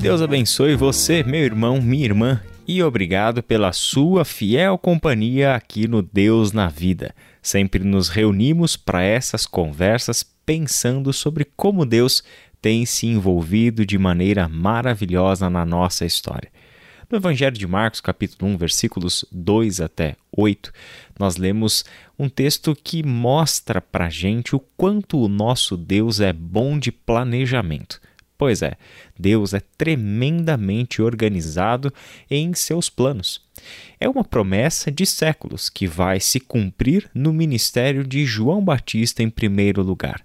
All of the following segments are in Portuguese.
Deus abençoe você, meu irmão, minha irmã, e obrigado pela sua fiel companhia aqui no Deus na Vida. Sempre nos reunimos para essas conversas pensando sobre como Deus tem se envolvido de maneira maravilhosa na nossa história. No Evangelho de Marcos, capítulo 1, versículos 2 até 8, nós lemos um texto que mostra para gente o quanto o nosso Deus é bom de planejamento. Pois é, Deus é tremendamente organizado em seus planos. É uma promessa de séculos que vai se cumprir no ministério de João Batista em primeiro lugar.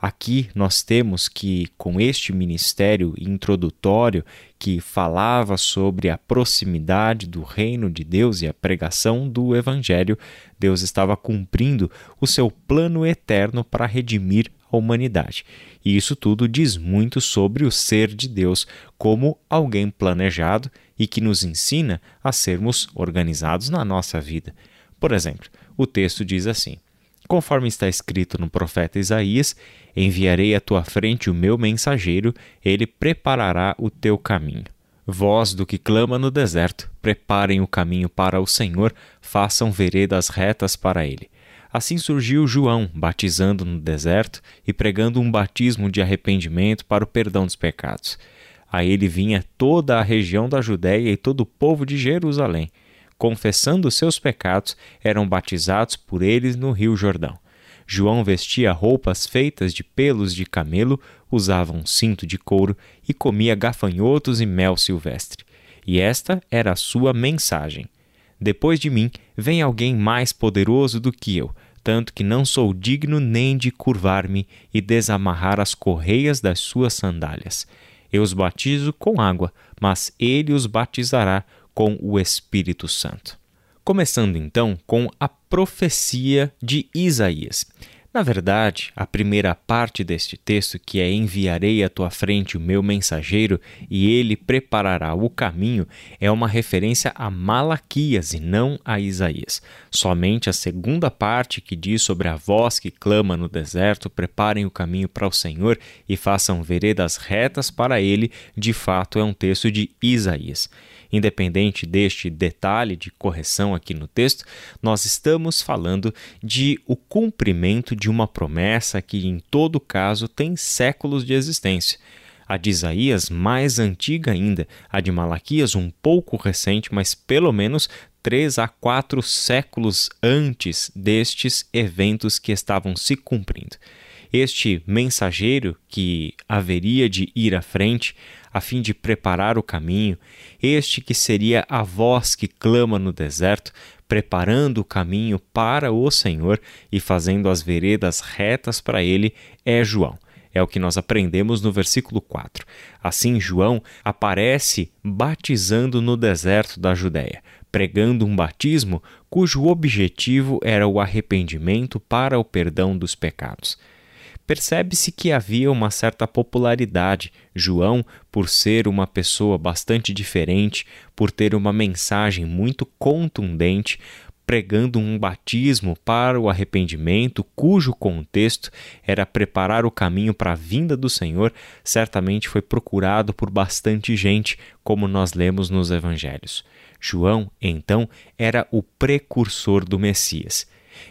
Aqui nós temos que, com este ministério introdutório que falava sobre a proximidade do reino de Deus e a pregação do Evangelho, Deus estava cumprindo o seu plano eterno para redimir a humanidade. E isso tudo diz muito sobre o ser de Deus como alguém planejado e que nos ensina a sermos organizados na nossa vida. Por exemplo, o texto diz assim: Conforme está escrito no profeta Isaías, enviarei à tua frente o meu mensageiro, ele preparará o teu caminho. Voz do que clama no deserto, preparem o caminho para o Senhor, façam veredas retas para ele. Assim surgiu João, batizando no deserto e pregando um batismo de arrependimento para o perdão dos pecados. A ele vinha toda a região da Judéia e todo o povo de Jerusalém. Confessando seus pecados, eram batizados por eles no rio Jordão. João vestia roupas feitas de pelos de camelo, usava um cinto de couro e comia gafanhotos e mel silvestre. E esta era a sua mensagem. Depois de mim vem alguém mais poderoso do que eu, tanto que não sou digno nem de curvar-me e desamarrar as correias das suas sandálias. Eu os batizo com água, mas ele os batizará com o Espírito Santo. Começando então com a profecia de Isaías. Na verdade, a primeira parte deste texto, que é Enviarei à tua frente o meu mensageiro e ele preparará o caminho, é uma referência a Malaquias e não a Isaías. Somente a segunda parte, que diz sobre a voz que clama no deserto, preparem o caminho para o Senhor e façam veredas retas para ele, de fato é um texto de Isaías. Independente deste detalhe de correção aqui no texto, nós estamos falando de o cumprimento de uma promessa que, em todo caso, tem séculos de existência. A de Isaías, mais antiga ainda, a de Malaquias, um pouco recente, mas pelo menos três a quatro séculos antes destes eventos que estavam se cumprindo. Este mensageiro que haveria de ir à frente a fim de preparar o caminho, este que seria a voz que clama no deserto, preparando o caminho para o Senhor e fazendo as veredas retas para ele, é João. É o que nós aprendemos no versículo 4. Assim, João aparece batizando no deserto da Judéia, pregando um batismo cujo objetivo era o arrependimento para o perdão dos pecados percebe-se que havia uma certa popularidade. João, por ser uma pessoa bastante diferente, por ter uma mensagem muito contundente, pregando um batismo para o arrependimento, cujo contexto era preparar o caminho para a vinda do Senhor, certamente foi procurado por bastante gente, como nós lemos nos evangelhos. João, então, era o precursor do Messias.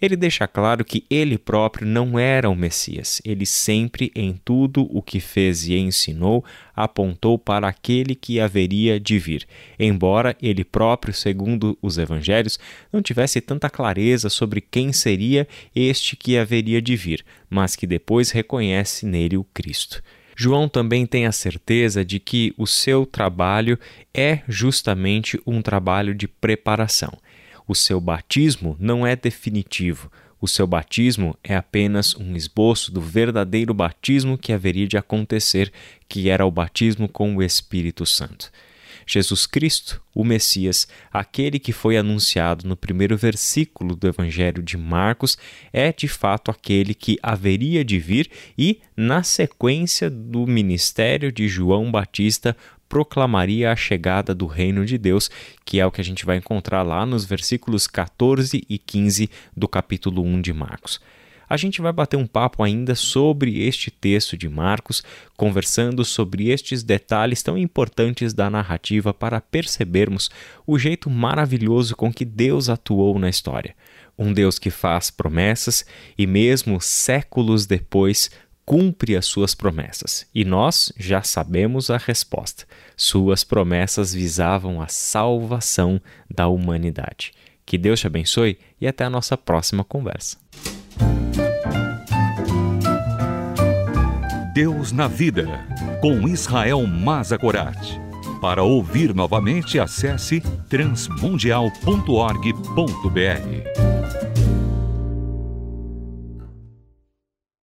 Ele deixa claro que ele próprio não era o Messias. Ele sempre, em tudo o que fez e ensinou, apontou para aquele que haveria de vir. Embora ele próprio, segundo os evangelhos, não tivesse tanta clareza sobre quem seria este que haveria de vir, mas que depois reconhece nele o Cristo. João também tem a certeza de que o seu trabalho é justamente um trabalho de preparação. O seu batismo não é definitivo. O seu batismo é apenas um esboço do verdadeiro batismo que haveria de acontecer, que era o batismo com o Espírito Santo. Jesus Cristo, o Messias, aquele que foi anunciado no primeiro versículo do Evangelho de Marcos, é de fato aquele que haveria de vir e, na sequência do ministério de João Batista, proclamaria a chegada do reino de Deus, que é o que a gente vai encontrar lá nos versículos 14 e 15 do capítulo 1 de Marcos. A gente vai bater um papo ainda sobre este texto de Marcos, conversando sobre estes detalhes tão importantes da narrativa para percebermos o jeito maravilhoso com que Deus atuou na história. Um Deus que faz promessas e, mesmo séculos depois, cumpre as suas promessas. E nós já sabemos a resposta. Suas promessas visavam a salvação da humanidade. Que Deus te abençoe e até a nossa próxima conversa. Deus na Vida, com Israel Mazakorat. Para ouvir novamente, acesse transmundial.org.br.